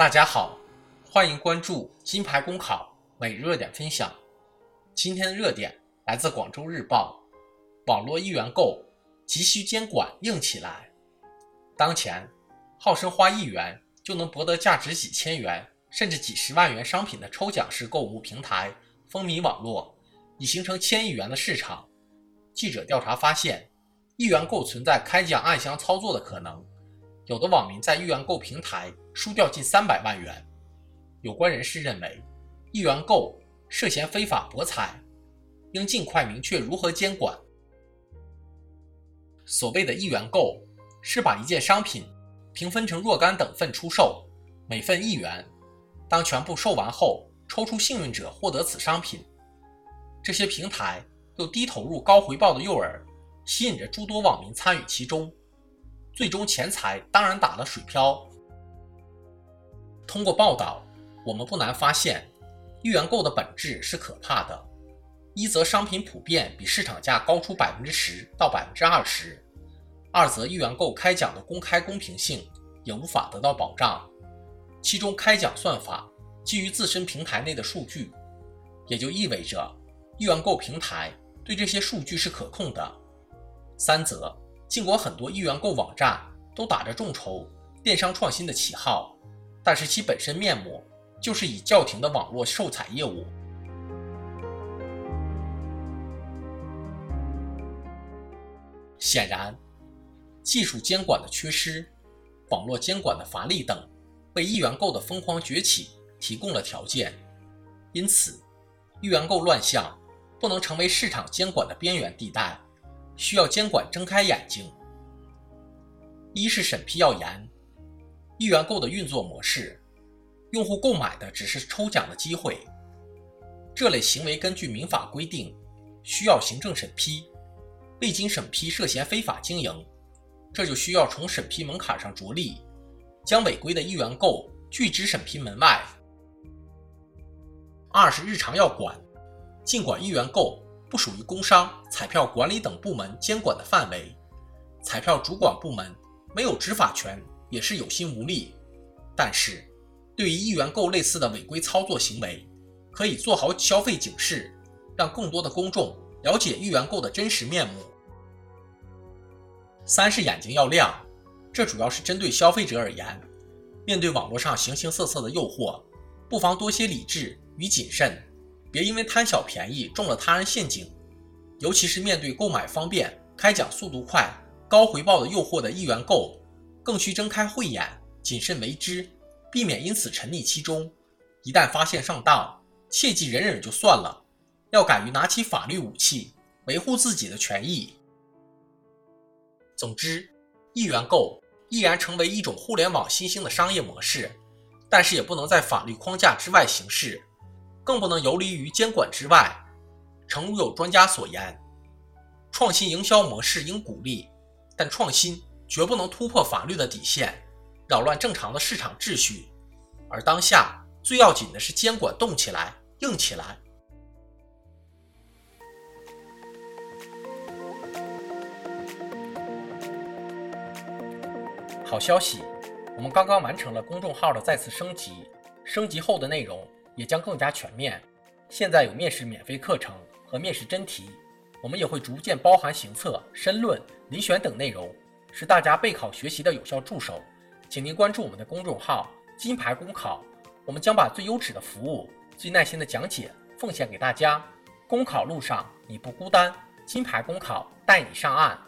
大家好，欢迎关注金牌公考每日热点分享。今天的热点来自广州日报：网络一元购急需监管硬起来。当前，号称花一元就能博得价值几千元甚至几十万元商品的抽奖式购物平台风靡网络，已形成千亿元的市场。记者调查发现，一元购存在开奖暗箱操作的可能。有的网民在一元购平台输掉近三百万元，有关人士认为，一元购涉嫌非法博彩，应尽快明确如何监管。所谓的一元购，是把一件商品平分成若干等份出售，每份一元。当全部售完后，抽出幸运者获得此商品。这些平台用低投入高回报的诱饵，吸引着诸多网民参与其中。最终钱财当然打了水漂。通过报道，我们不难发现，一元购的本质是可怕的。一则商品普遍比市场价高出百分之十到百分之二十；二则一元购开奖的公开公平性也无法得到保障。其中开奖算法基于自身平台内的数据，也就意味着一元购平台对这些数据是可控的。三则。尽管很多一元购网站都打着众筹、电商创新的旗号，但是其本身面目就是以叫停的网络售彩业务。显然，技术监管的缺失、网络监管的乏力等，为一元购的疯狂崛起提供了条件。因此，一元购乱象不能成为市场监管的边缘地带。需要监管睁开眼睛。一是审批要严，一元购的运作模式，用户购买的只是抽奖的机会，这类行为根据民法规定需要行政审批，未经审批涉嫌非法经营，这就需要从审批门槛上着力，将违规的一元购拒之审批门外。二是日常要管，尽管一元购。不属于工商、彩票管理等部门监管的范围，彩票主管部门没有执法权，也是有心无力。但是，对于一元购类似的违规操作行为，可以做好消费警示，让更多的公众了解一元购的真实面目。三是眼睛要亮，这主要是针对消费者而言，面对网络上形形色色的诱惑，不妨多些理智与谨慎。别因为贪小便宜中了他人陷阱，尤其是面对购买方便、开奖速度快、高回报的诱惑的一元购，更需睁开慧眼，谨慎为之，避免因此沉溺其中。一旦发现上当，切忌忍忍就算了，要敢于拿起法律武器，维护自己的权益。总之，一元购依然成为一种互联网新兴的商业模式，但是也不能在法律框架之外行事。更不能游离于监管之外。诚如有专家所言，创新营销模式应鼓励，但创新绝不能突破法律的底线，扰乱正常的市场秩序。而当下最要紧的是监管动起来、硬起来。好消息，我们刚刚完成了公众号的再次升级，升级后的内容。也将更加全面。现在有面试免费课程和面试真题，我们也会逐渐包含行测、申论、遴选等内容，是大家备考学习的有效助手。请您关注我们的公众号“金牌公考”，我们将把最优质的服务、最耐心的讲解奉献给大家。公考路上你不孤单，金牌公考带你上岸。